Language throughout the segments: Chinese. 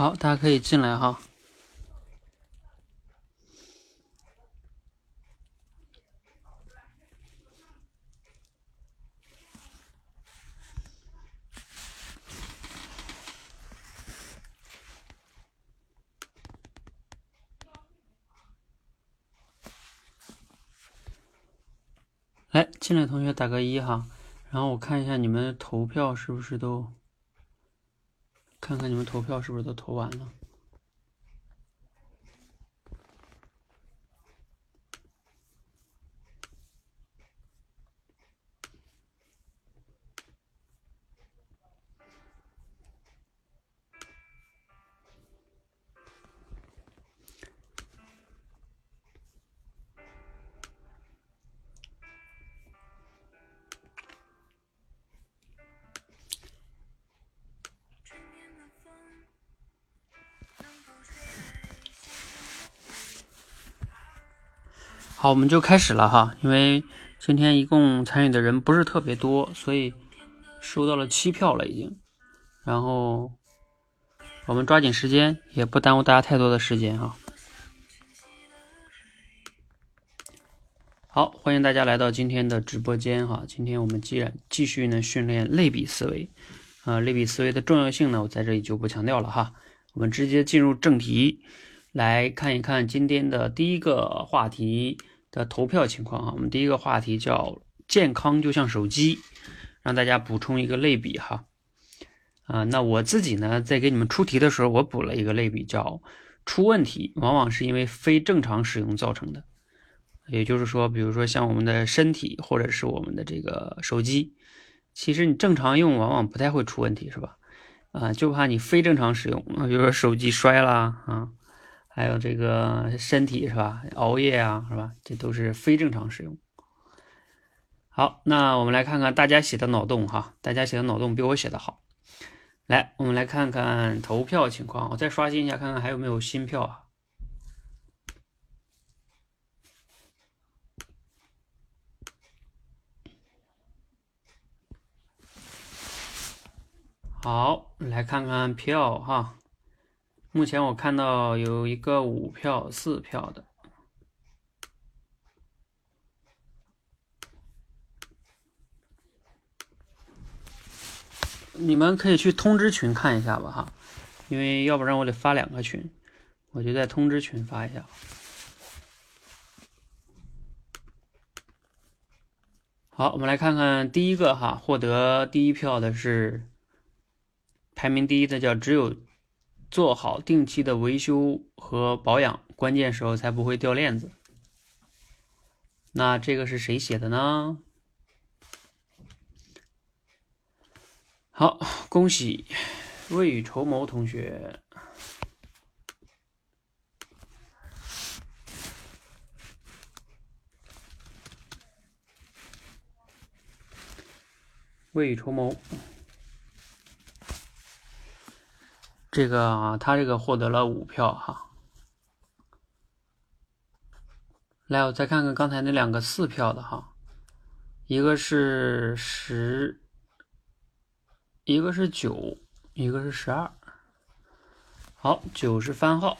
好，大家可以进来哈。来，进来同学打个一哈，然后我看一下你们投票是不是都，看看你们投票是不是都投完了。好，我们就开始了哈。因为今天一共参与的人不是特别多，所以收到了七票了已经。然后我们抓紧时间，也不耽误大家太多的时间哈。好，欢迎大家来到今天的直播间哈。今天我们既然继续呢训练类比思维，啊，类比思维的重要性呢，我在这里就不强调了哈。我们直接进入正题，来看一看今天的第一个话题。的投票情况啊，我们第一个话题叫健康就像手机，让大家补充一个类比哈。啊，那我自己呢，在给你们出题的时候，我补了一个类比，叫出问题往往是因为非正常使用造成的。也就是说，比如说像我们的身体或者是我们的这个手机，其实你正常用往往不太会出问题，是吧？啊，就怕你非正常使用，比如说手机摔了啊。还有这个身体是吧？熬夜啊，是吧？这都是非正常使用。好，那我们来看看大家写的脑洞哈，大家写的脑洞比我写的好。来，我们来看看投票情况，我再刷新一下，看看还有没有新票啊。好，来看看票哈。目前我看到有一个五票、四票的，你们可以去通知群看一下吧，哈，因为要不然我得发两个群，我就在通知群发一下。好，我们来看看第一个哈，获得第一票的是排名第一的，叫只有。做好定期的维修和保养，关键时候才不会掉链子。那这个是谁写的呢？好，恭喜未雨绸缪同学。未雨绸缪。这个啊他这个获得了五票哈，来我再看看刚才那两个四票的哈，一个是十，一个是九，一个是十二，好，九是番号。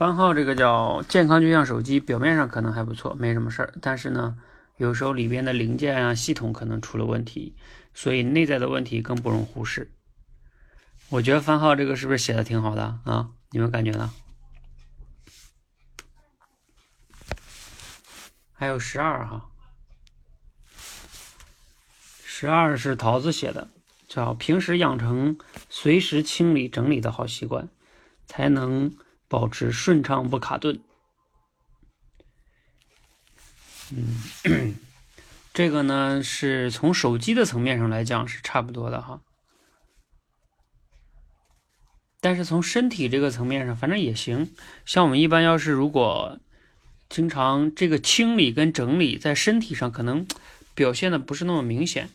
番号这个叫健康就像手机，表面上可能还不错，没什么事儿。但是呢，有时候里边的零件啊、系统可能出了问题，所以内在的问题更不容忽视。我觉得番号这个是不是写的挺好的啊？你们感觉呢？还有十二哈，十二是桃子写的，叫平时养成随时清理整理的好习惯，才能。保持顺畅不卡顿。嗯，这个呢是从手机的层面上来讲是差不多的哈，但是从身体这个层面上，反正也行。像我们一般要是如果经常这个清理跟整理在身体上可能表现的不是那么明显，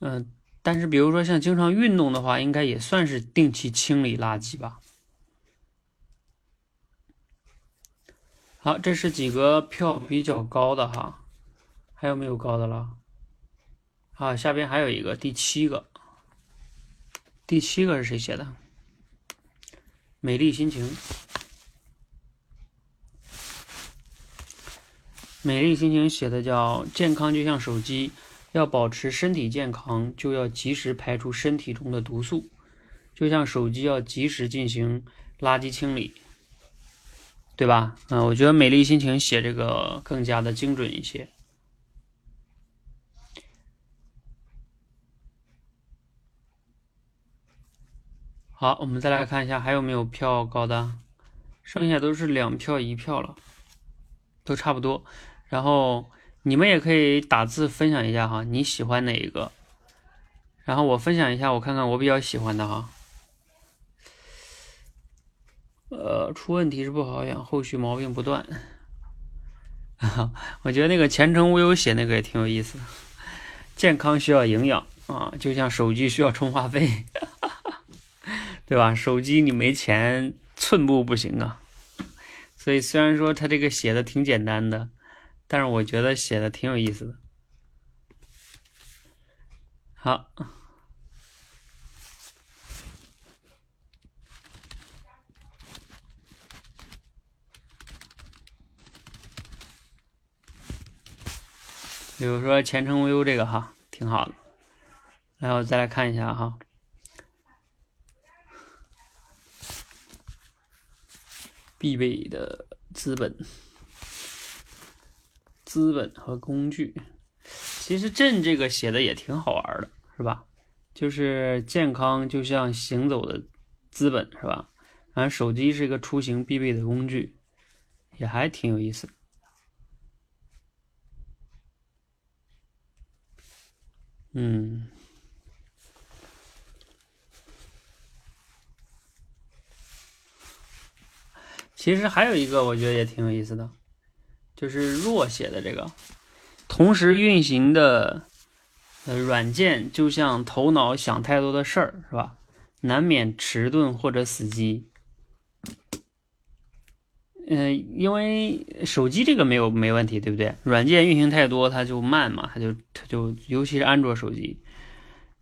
嗯，但是比如说像经常运动的话，应该也算是定期清理垃圾吧。好，这是几个票比较高的哈，还有没有高的了？啊，下边还有一个第七个，第七个是谁写的？美丽心情，美丽心情写的叫健康就像手机，要保持身体健康，就要及时排出身体中的毒素，就像手机要及时进行垃圾清理。对吧？嗯，我觉得美丽心情写这个更加的精准一些。好，我们再来看一下还有没有票高的，剩下都是两票一票了，都差不多。然后你们也可以打字分享一下哈，你喜欢哪一个？然后我分享一下，我看看我比较喜欢的哈。呃，出问题是不好养，后续毛病不断。我觉得那个前程无忧写那个也挺有意思的。健康需要营养啊，就像手机需要充话费，对吧？手机你没钱，寸步不行啊。所以虽然说他这个写的挺简单的，但是我觉得写的挺有意思的。好。比如说前程无忧这个哈，挺好的。然后再来看一下哈，必备的资本、资本和工具。其实朕这个写的也挺好玩的，是吧？就是健康就像行走的资本，是吧？然后手机是一个出行必备的工具，也还挺有意思。嗯，其实还有一个，我觉得也挺有意思的，就是弱写的这个，同时运行的呃软件就像头脑想太多的事儿，是吧？难免迟钝或者死机。嗯，因为手机这个没有没问题，对不对？软件运行太多，它就慢嘛，它就它就，尤其是安卓手机。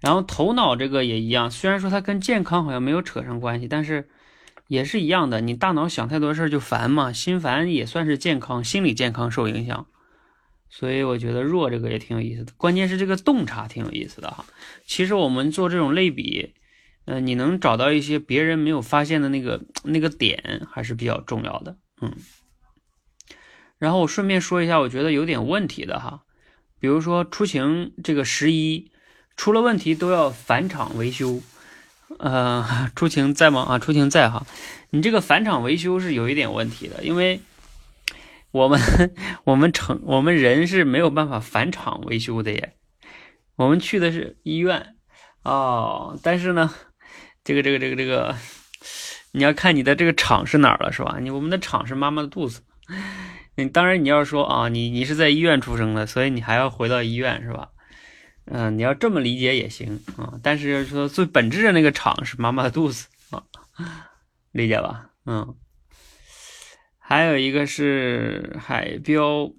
然后头脑这个也一样，虽然说它跟健康好像没有扯上关系，但是也是一样的。你大脑想太多事儿就烦嘛，心烦也算是健康，心理健康受影响。所以我觉得弱这个也挺有意思的，关键是这个洞察挺有意思的哈。其实我们做这种类比，嗯，你能找到一些别人没有发现的那个那个点，还是比较重要的。嗯，然后我顺便说一下，我觉得有点问题的哈，比如说出行这个十一出了问题都要返厂维修，呃，出行在吗？啊，出行在哈，你这个返厂维修是有一点问题的，因为我们我们城我们人是没有办法返厂维修的耶，我们去的是医院哦，但是呢，这个这个这个这个。你要看你的这个厂是哪儿了，是吧？你我们的厂是妈妈的肚子。你当然你要说啊，你你是在医院出生的，所以你还要回到医院，是吧？嗯，你要这么理解也行啊。但是说最本质的那个厂是妈妈的肚子啊，理解吧？嗯。还有一个是海标，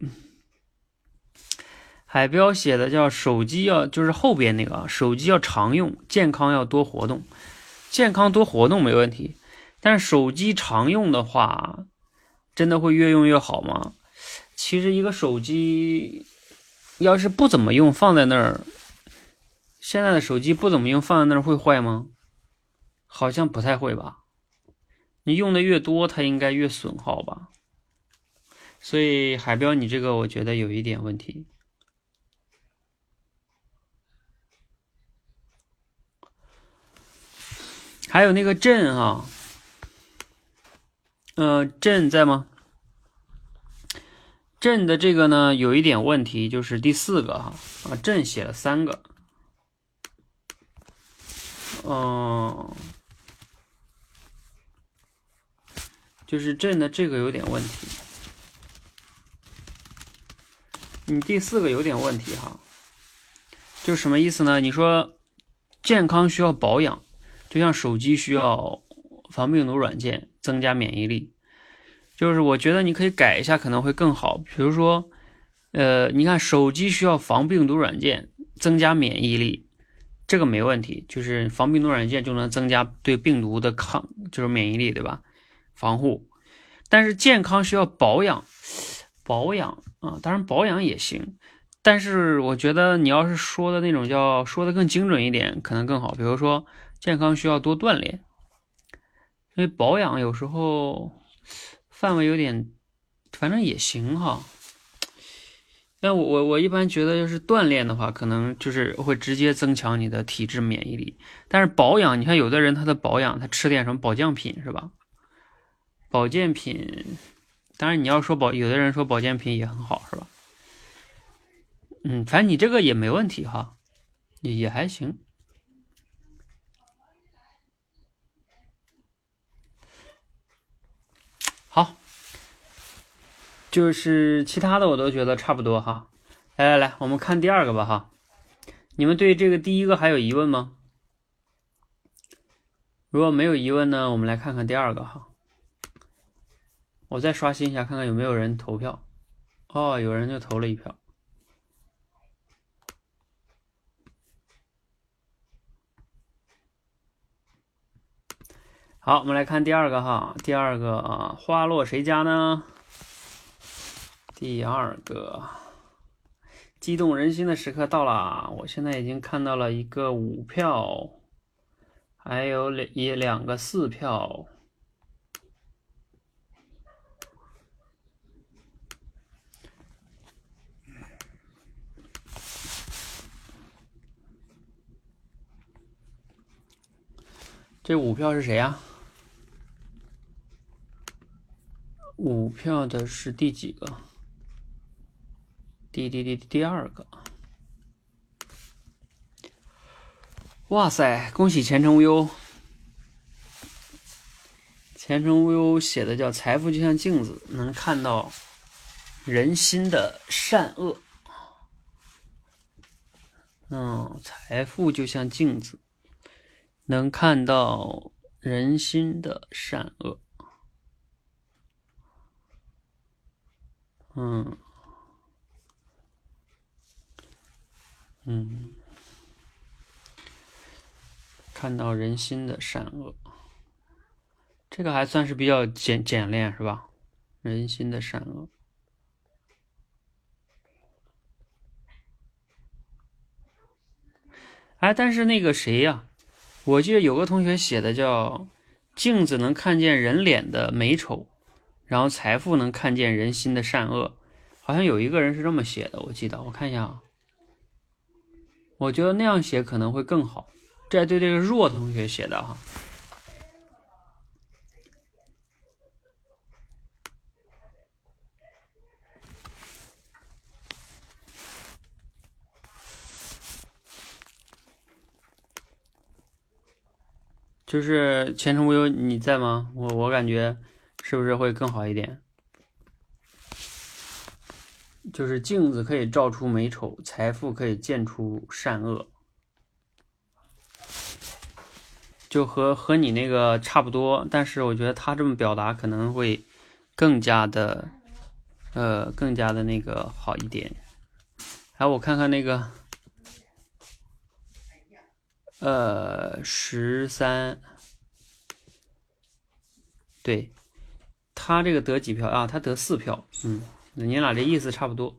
海标写的叫手机要就是后边那个手机要常用，健康要多活动，健康多活动没问题。但是手机常用的话，真的会越用越好吗？其实一个手机要是不怎么用，放在那儿，现在的手机不怎么用，放在那儿会坏吗？好像不太会吧。你用的越多，它应该越损耗吧。所以海标，你这个我觉得有一点问题。还有那个震啊。呃，朕在吗？朕的这个呢，有一点问题，就是第四个哈啊，朕写了三个，哦，就是朕的这个有点问题，你第四个有点问题哈，就什么意思呢？你说健康需要保养，就像手机需要防病毒软件。增加免疫力，就是我觉得你可以改一下，可能会更好。比如说，呃，你看手机需要防病毒软件，增加免疫力，这个没问题，就是防病毒软件就能增加对病毒的抗，就是免疫力，对吧？防护。但是健康需要保养，保养啊，当然保养也行。但是我觉得你要是说的那种叫说的更精准一点，可能更好。比如说健康需要多锻炼，因为保养有时候范围有点，反正也行哈。但我我我一般觉得，就是锻炼的话，可能就是会直接增强你的体质免疫力。但是保养，你看有的人他的保养，他吃点什么保健品是吧？保健品，当然你要说保，有的人说保健品也很好是吧？嗯，反正你这个也没问题哈，也也还行。就是其他的我都觉得差不多哈。来来来，我们看第二个吧哈。你们对这个第一个还有疑问吗？如果没有疑问呢，我们来看看第二个哈。我再刷新一下，看看有没有人投票。哦，有人就投了一票。好，我们来看第二个哈，第二个啊花落谁家呢？第二个激动人心的时刻到了，我现在已经看到了一个五票，还有两一两个四票，这五票是谁呀？五票的是第几个？第第第第二个。哇塞，恭喜前程无忧！前程无忧写的叫“财富就像镜子，能看到人心的善恶”。嗯，财富就像镜子，能看到人心的善恶。嗯，嗯，看到人心的善恶，这个还算是比较简简练，是吧？人心的善恶。哎，但是那个谁呀？我记得有个同学写的叫“镜子能看见人脸的美丑”。然后财富能看见人心的善恶，好像有一个人是这么写的，我记得，我看一下啊。我觉得那样写可能会更好。这对这个若同学写的哈。就是前程无忧，你在吗？我我感觉。是不是会更好一点？就是镜子可以照出美丑，财富可以见出善恶，就和和你那个差不多。但是我觉得他这么表达可能会更加的，呃，更加的那个好一点。来，我看看那个，呃，十三，对。他这个得几票啊？他得四票。嗯，你俩这意思差不多。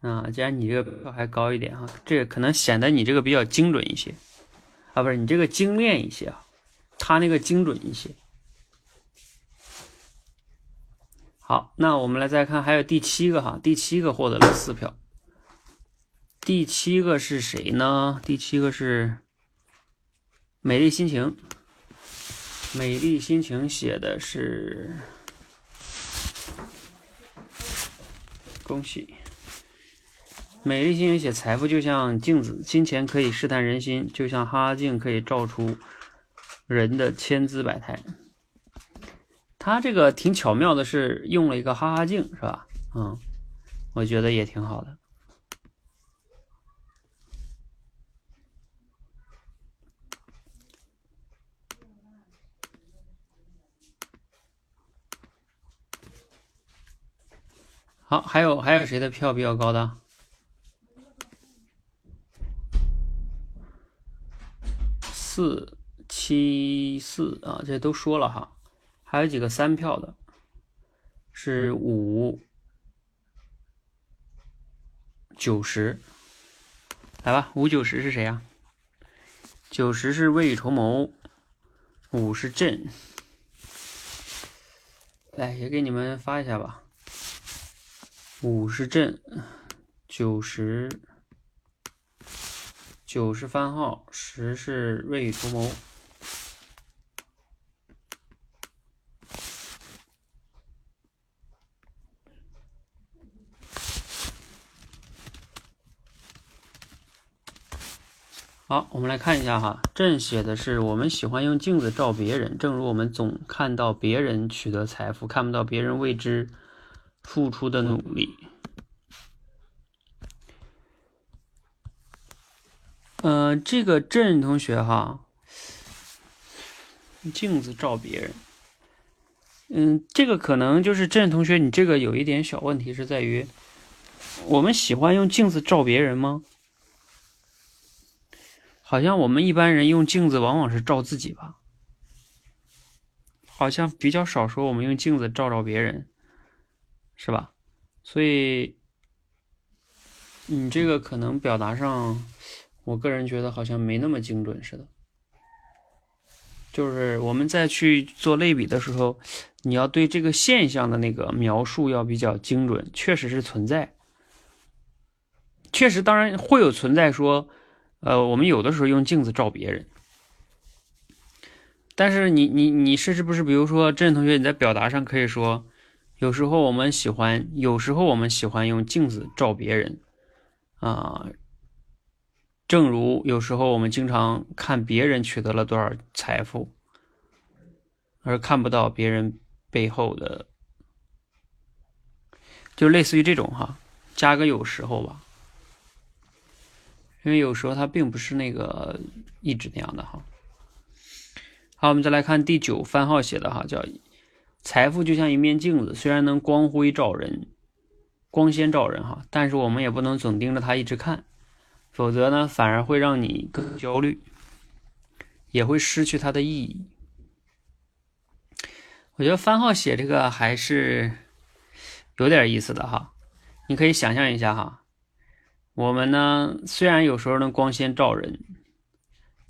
啊，既然你这个票还高一点哈，这个可能显得你这个比较精准一些啊，不是你这个精炼一些啊，他那个精准一些。好，那我们来再看，还有第七个哈，第七个获得了四票。第七个是谁呢？第七个是美丽心情。美丽心情写的是，恭喜！美丽心情写财富就像镜子，金钱可以试探人心，就像哈哈镜可以照出人的千姿百态。他这个挺巧妙的，是用了一个哈哈镜，是吧？嗯，我觉得也挺好的。好，还有还有谁的票比较高的？四七四啊，这都说了哈。还有几个三票的，是五九十。来吧，五九十是谁呀？九十是未雨绸缪，五是朕。来，也给你们发一下吧。五是朕，九十九是番号，十是未雨绸缪。好，我们来看一下哈，朕写的是我们喜欢用镜子照别人，正如我们总看到别人取得财富，看不到别人为之付出的努力。嗯，这个郑同学哈，镜子照别人，嗯，这个可能就是郑同学，你这个有一点小问题是在于，我们喜欢用镜子照别人吗？好像我们一般人用镜子往往是照自己吧，好像比较少说我们用镜子照照别人，是吧？所以你这个可能表达上，我个人觉得好像没那么精准似的。就是我们再去做类比的时候，你要对这个现象的那个描述要比较精准，确实是存在，确实当然会有存在说。呃，我们有的时候用镜子照别人，但是你你你是不是？比如说，郑同学，你在表达上可以说，有时候我们喜欢，有时候我们喜欢用镜子照别人，啊，正如有时候我们经常看别人取得了多少财富，而看不到别人背后的，就类似于这种哈，加个有时候吧。因为有时候它并不是那个一直那样的哈。好，我们再来看第九番号写的哈，叫“财富就像一面镜子，虽然能光辉照人，光鲜照人哈，但是我们也不能总盯着它一直看，否则呢，反而会让你更焦虑，也会失去它的意义。”我觉得番号写这个还是有点意思的哈，你可以想象一下哈。我们呢，虽然有时候能光鲜照人，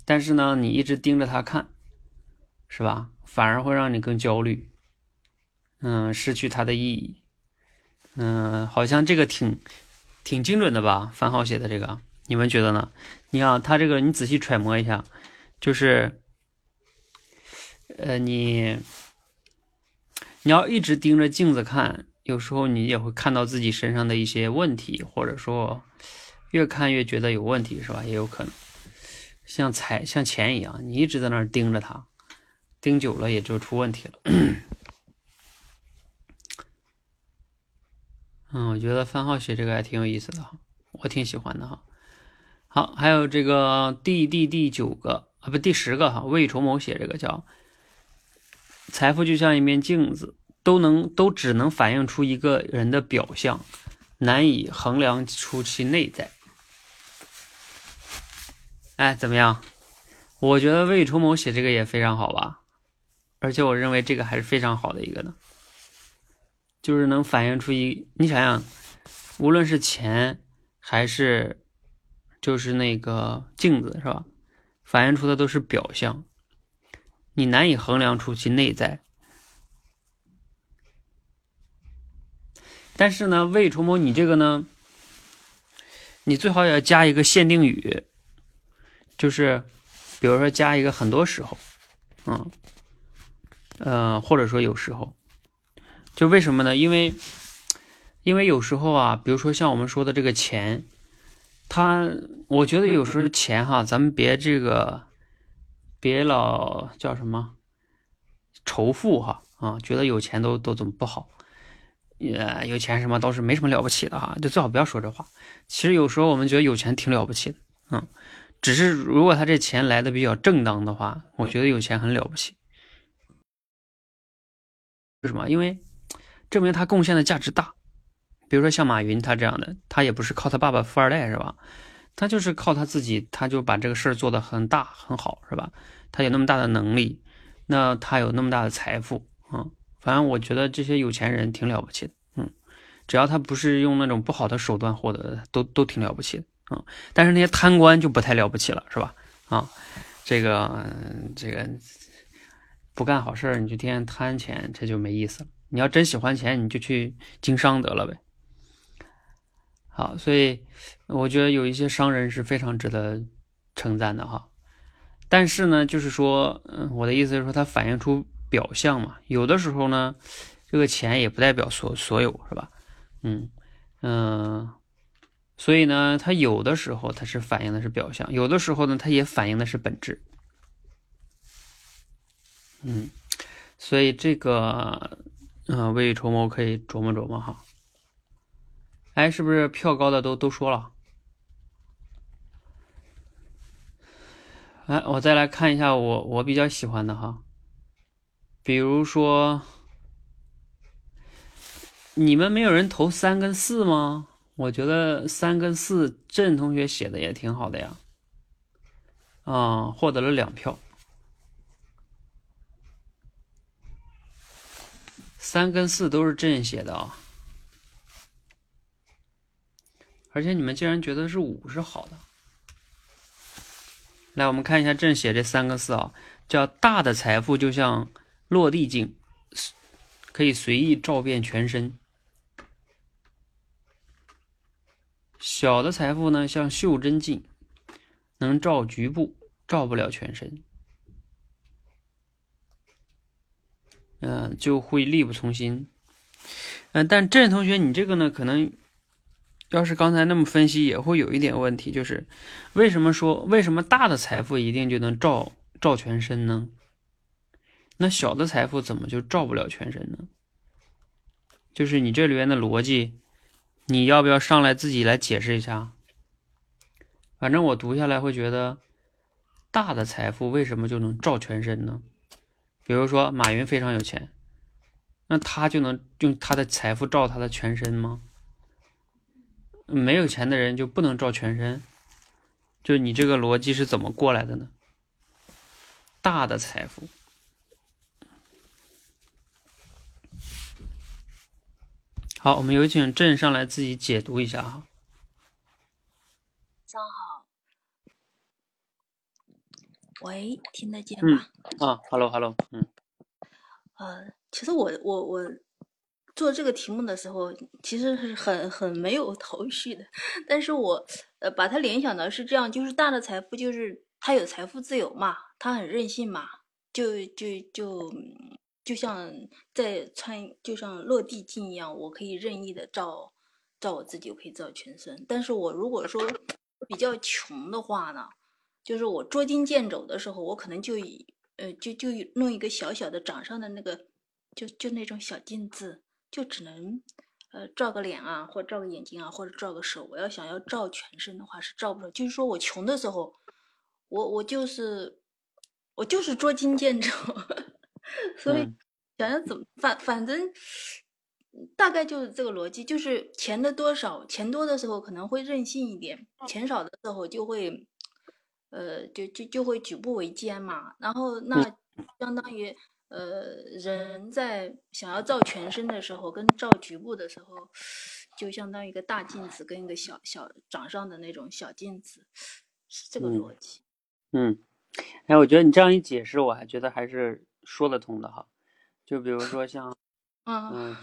但是呢，你一直盯着它看，是吧？反而会让你更焦虑，嗯，失去它的意义。嗯，好像这个挺挺精准的吧？番号写的这个，你们觉得呢？你看他这个，你仔细揣摩一下，就是，呃，你你要一直盯着镜子看，有时候你也会看到自己身上的一些问题，或者说。越看越觉得有问题，是吧？也有可能像财像钱一样，你一直在那儿盯着它，盯久了也就出问题了。嗯，我觉得番号写这个还挺有意思的哈，我挺喜欢的哈。好，还有这个第第第九个啊，不第十个哈，未雨绸缪写这个叫财富就像一面镜子，都能都只能反映出一个人的表象，难以衡量出其内在。哎，怎么样？我觉得未雨绸缪写这个也非常好吧，而且我认为这个还是非常好的一个呢，就是能反映出一，你想想，无论是钱还是就是那个镜子，是吧？反映出的都是表象，你难以衡量出其内在。但是呢，未雨绸缪，你这个呢，你最好也要加一个限定语。就是，比如说加一个很多时候，嗯，呃，或者说有时候，就为什么呢？因为，因为有时候啊，比如说像我们说的这个钱，它，我觉得有时候钱哈，咱们别这个，别老叫什么仇富哈啊，觉得有钱都都怎么不好，也有钱什么倒是没什么了不起的哈，就最好不要说这话。其实有时候我们觉得有钱挺了不起的，嗯。只是如果他这钱来的比较正当的话，我觉得有钱很了不起。为什么？因为证明他贡献的价值大，比如说像马云他这样的，他也不是靠他爸爸富二代是吧？他就是靠他自己，他就把这个事儿做得很大很好是吧？他有那么大的能力，那他有那么大的财富啊。反正我觉得这些有钱人挺了不起的，嗯，只要他不是用那种不好的手段获得的，都都挺了不起的啊。但是那些贪官就不太了不起了，是吧？啊，这个这个不干好事儿，你就天天贪钱，这就没意思了。你要真喜欢钱，你就去经商得了呗。好，所以我觉得有一些商人是非常值得称赞的哈。但是呢，就是说，嗯，我的意思是说，它反映出。表象嘛，有的时候呢，这个钱也不代表所所有，是吧？嗯嗯，所以呢，它有的时候它是反映的是表象，有的时候呢，它也反映的是本质。嗯，所以这个，嗯，未雨绸缪可以琢磨琢磨哈。哎，是不是票高的都都说了？哎，我再来看一下我我比较喜欢的哈。比如说，你们没有人投三跟四吗？我觉得三跟四，郑同学写的也挺好的呀。啊，获得了两票。三跟四都是朕写的啊，而且你们竟然觉得是五是好的。来，我们看一下朕写这三个四啊，叫大的财富就像。落地镜可以随意照遍全身，小的财富呢，像袖珍镜，能照局部，照不了全身，嗯，就会力不从心。嗯，但郑同学，你这个呢，可能要是刚才那么分析，也会有一点问题，就是为什么说为什么大的财富一定就能照照全身呢？那小的财富怎么就照不了全身呢？就是你这里面的逻辑，你要不要上来自己来解释一下？反正我读下来会觉得，大的财富为什么就能照全身呢？比如说马云非常有钱，那他就能用他的财富照他的全身吗？没有钱的人就不能照全身？就你这个逻辑是怎么过来的呢？大的财富。好，我们有请郑上来自己解读一下哈。上好，喂，听得见吗？啊，Hello，Hello，嗯，呃，其实我我我做这个题目的时候，其实是很很没有头绪的，但是我呃把它联想的是这样，就是大的财富就是他有财富自由嘛，他很任性嘛，就就就。就像在穿，就像落地镜一样，我可以任意的照，照我自己，我可以照全身。但是我如果说比较穷的话呢，就是我捉襟见肘的时候，我可能就以，呃，就就弄一个小小的掌上的那个，就就那种小镜子，就只能，呃，照个脸啊，或者照个眼睛啊，或者照个手。我要想要照全身的话是照不了。就是说我穷的时候，我我就是，我就是捉襟见肘。所以想要怎么反反正大概就是这个逻辑，就是钱的多少，钱多的时候可能会任性一点，钱少的时候就会，呃，就就就会举步维艰嘛。然后那相当于呃人在想要照全身的时候，跟照局部的时候，就相当于一个大镜子跟一个小小掌上的那种小镜子，是这个逻辑。嗯，哎，我觉得你这样一解释，我还觉得还是。说得通的哈，就比如说像，嗯，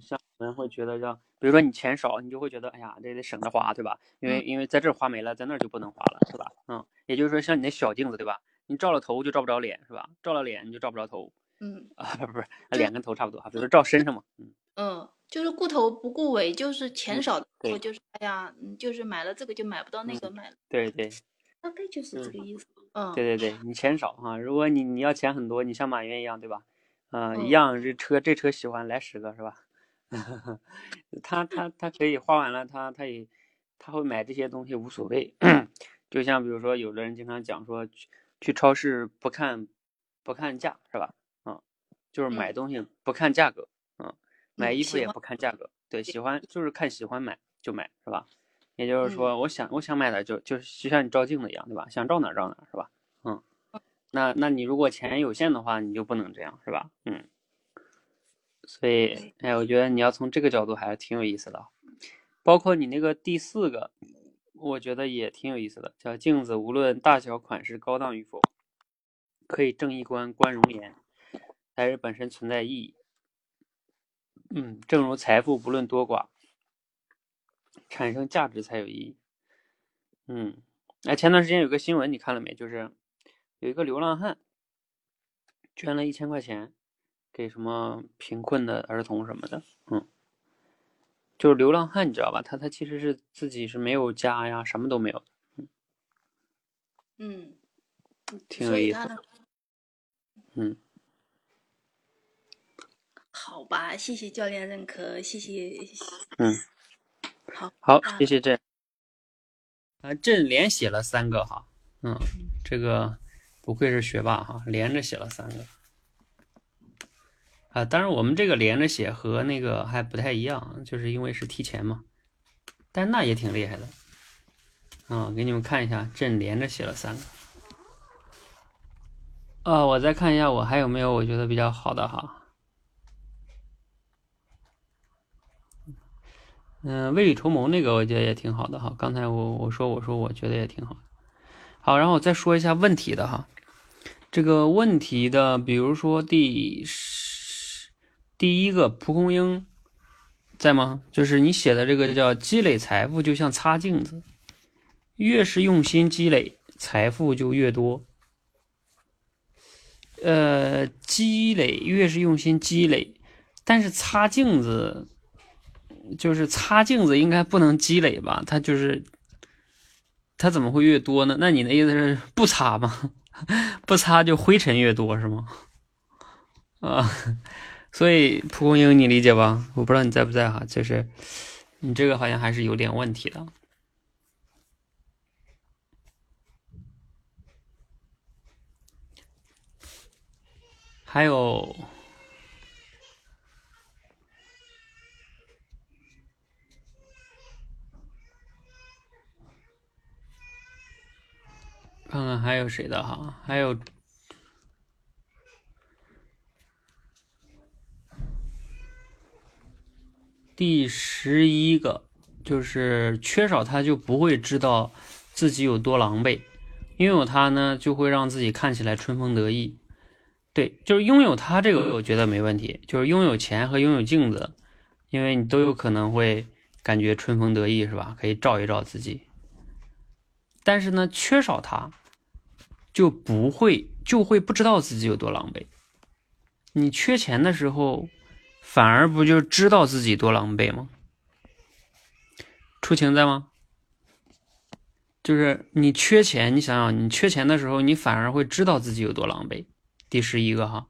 像人会觉得像，比如说你钱少，你就会觉得，哎呀，这得省着花，对吧？因为因为在这花没了，在那儿就不能花了，是吧？嗯，也就是说，像你那小镜子，对吧？你照了头就照不着脸，是吧？照了脸你就照不着头。嗯啊，不是，脸跟头差不多哈，比如说照身上嘛。嗯嗯，就是顾头不顾尾，就是钱少的时候，就是哎呀，就是买了这个就买不到那个，买了。对对。大概就是这个意思。嗯，对对对，你钱少哈，如果你你要钱很多，你像马云一样，对吧？嗯，一样这车这车喜欢来十个是吧？他他他可以花完了，他他也他会买这些东西无所谓。就像比如说，有的人经常讲说，去去超市不看不看价是吧？嗯，就是买东西不看价格。嗯，买衣服也不看价格，对，喜欢就是看喜欢买就买，是吧？也就是说，我想我想买的就就是就像你照镜子一样，对吧？想照哪儿照哪儿，是吧？嗯，那那你如果钱有限的话，你就不能这样，是吧？嗯，所以对，哎，我觉得你要从这个角度还是挺有意思的啊，包括你那个第四个，我觉得也挺有意思的，叫镜子无论大小款式高档与否，可以正衣冠观容颜，才是本身存在意义。嗯，正如财富不论多寡，产生价值才有意义。嗯，哎，前段时间有个新闻你看了没？就是有一个流浪汉捐了一千块钱给什么贫困的儿童什么的。嗯，就是流浪汉，你知道吧？他他其实是自己是没有家呀，什么都没有，嗯，嗯挺有意思。嗯，好吧，谢谢教练认可，谢谢，嗯，好，好，那谢谢朕。啊，朕连写了三个哈，嗯，这个不愧是学霸哈，连着写了三个。啊，当然我们这个连着写和那个还不太一样，就是因为是提前嘛，但那也挺厉害的。啊，给你们看一下，朕连着写了三个。啊，我再看一下我还有没有我觉得比较好的哈。嗯，未雨绸缪那个我觉得也挺好的哈。刚才我我说我说我觉得也挺好。好，然后我再说一下问题的哈。这个问题的，比如说第十第一个蒲公英在吗？就是你写的这个叫积累财富，就像擦镜子，越是用心积累，财富就越多。呃，积累越是用心积累，但是擦镜子，就是擦镜子应该不能积累吧？它就是，它怎么会越多呢？那你的意思是不擦吗？不擦就灰尘越多是吗？啊，所以蒲公英你理解吧？我不知道你在不在哈，就是你这个好像还是有点问题的。还有，看看还有谁的哈？还有第十一个，就是缺少他就不会知道自己有多狼狈，拥有它呢就会让自己看起来春风得意。对，就是拥有它这个，我觉得没问题。就是拥有钱和拥有镜子，因为你都有可能会感觉春风得意，是吧？可以照一照自己。但是呢，缺少它，就不会就会不知道自己有多狼狈。你缺钱的时候，反而不就知道自己多狼狈吗？出晴在吗？就是你缺钱，你想想，你缺钱的时候，你反而会知道自己有多狼狈。第十一个哈，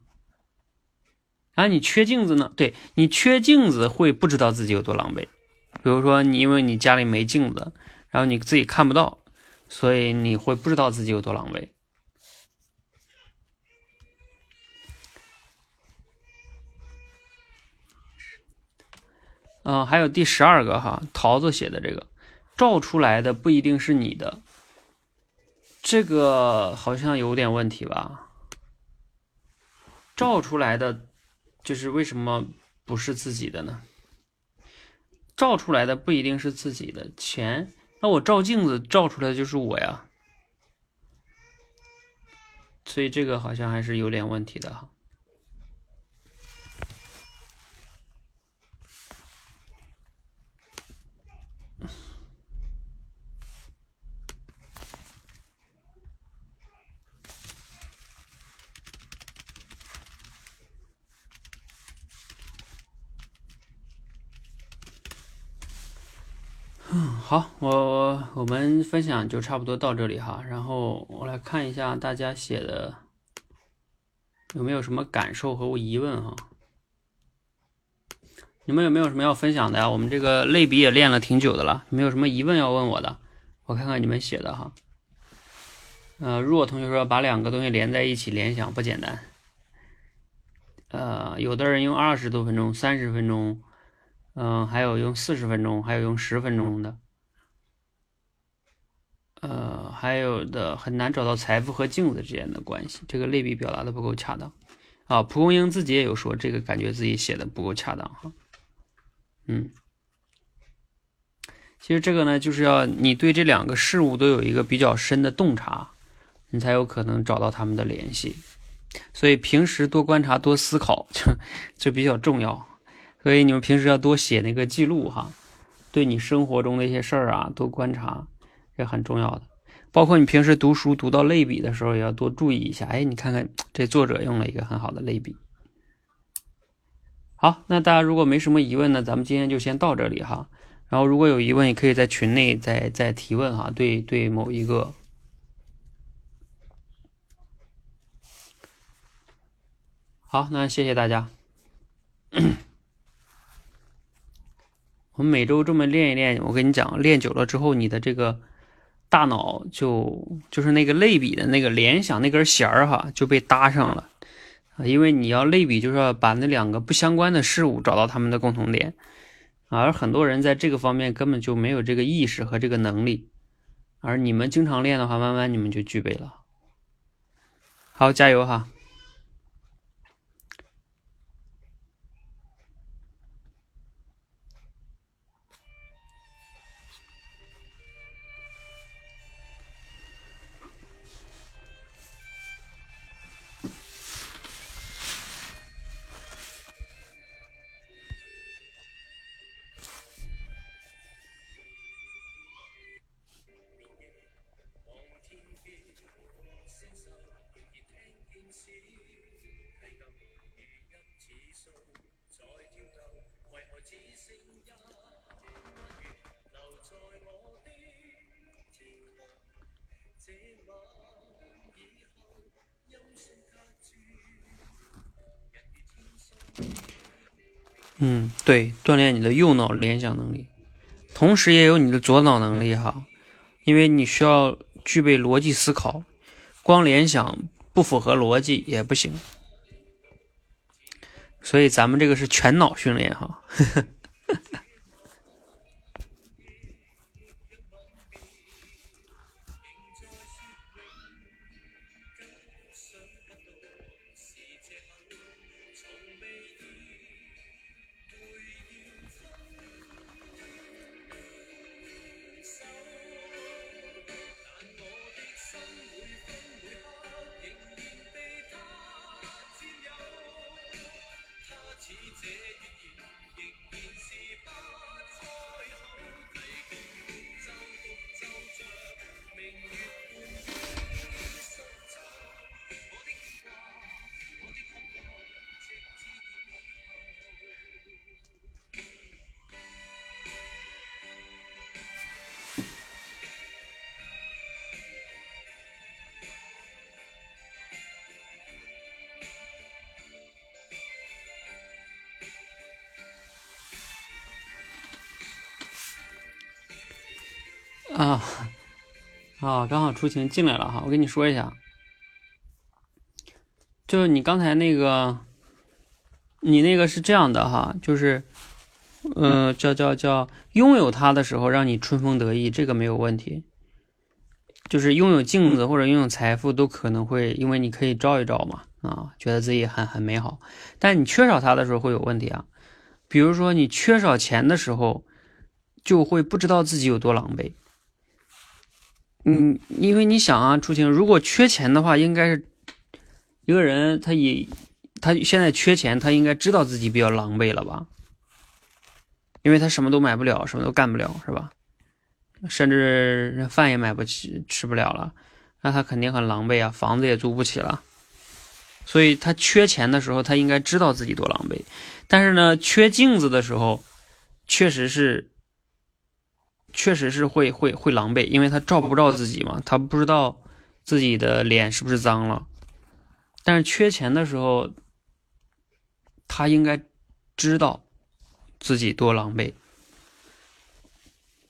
然后你缺镜子呢？对你缺镜子会不知道自己有多狼狈。比如说你因为你家里没镜子，然后你自己看不到，所以你会不知道自己有多狼狈。嗯、还有第十二个哈，桃子写的这个，照出来的不一定是你的，这个好像有点问题吧？照出来的，就是为什么不是自己的呢？照出来的不一定是自己的钱，那我照镜子照出来的就是我呀，所以这个好像还是有点问题的哈。好，我我们分享就差不多到这里哈，然后我来看一下大家写的有没有什么感受和疑问哈。你们有没有什么要分享的呀？我们这个类比也练了挺久的了，没有什么疑问要问我的？我看看你们写的哈。呃，若同学说把两个东西连在一起联想不简单。呃，有的人用二十多分钟、三十分钟，嗯，还有用四十分钟，还有用十分钟的，呃，还有的很难找到财富和镜子之间的关系，这个类比表达的不够恰当啊。蒲公英自己也有说，这个感觉自己写的不够恰当哈，嗯。其实这个呢，就是要你对这两个事物都有一个比较深的洞察，你才有可能找到他们的联系。所以平时多观察、多思考就就比较重要。所以你们平时要多写那个记录哈，对你生活中的一些事儿啊，多观察也很重要的。包括你平时读书读到类比的时候，也要多注意一下。哎，你看看这作者用了一个很好的类比。好，那大家如果没什么疑问呢，咱们今天就先到这里哈。然后如果有疑问，也可以在群内再再提问哈。对对，某一个。好，那谢谢大家。我们每周这么练一练，我跟你讲，练久了之后，你的这个大脑就就是那个类比的那个联想那根弦儿哈，就被搭上了。因为你要类比，就是要把那两个不相关的事物找到它们的共同点。而很多人在这个方面根本就没有这个意识和这个能力，而你们经常练的话，慢慢你们就具备了。好，加油哈！嗯，对，锻炼你的右脑联想能力，同时也有你的左脑能力哈，因为你需要具备逻辑思考，光联想不符合逻辑也不行，所以咱们这个是全脑训练哈。啊，啊，刚好出勤进来了哈，我跟你说一下，就是你刚才那个，你那个是这样的哈，就是，嗯，叫叫叫拥有它的时候让你春风得意，这个没有问题，就是拥有镜子或者拥有财富都可能会，因为你可以照一照嘛，啊，觉得自己很很美好，但你缺少它的时候会有问题啊，比如说你缺少钱的时候，就会不知道自己有多狼狈。嗯，因为你想啊，出晴，如果缺钱的话，应该是一个人，他也他现在缺钱，他应该知道自己比较狼狈了吧？因为他什么都买不了，什么都干不了，是吧？甚至饭也买不起，吃不了了，那他肯定很狼狈啊，房子也租不起了。所以他缺钱的时候，他应该知道自己多狼狈。但是呢，缺镜子的时候，确实是。确实是会会会狼狈，因为他照不照自己嘛，他不知道自己的脸是不是脏了。但是缺钱的时候，他应该知道自己多狼狈，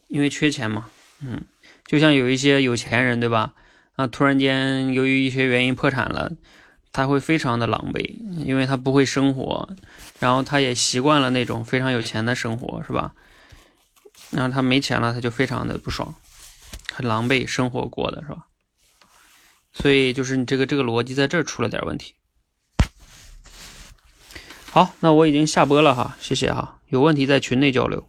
因为缺钱嘛。嗯，就像有一些有钱人，对吧？啊，突然间由于一些原因破产了，他会非常的狼狈，因为他不会生活，然后他也习惯了那种非常有钱的生活，是吧？然后他没钱了，他就非常的不爽，很狼狈，生活过的是吧？所以就是你这个这个逻辑在这儿出了点问题。好，那我已经下播了哈，谢谢哈，有问题在群内交流。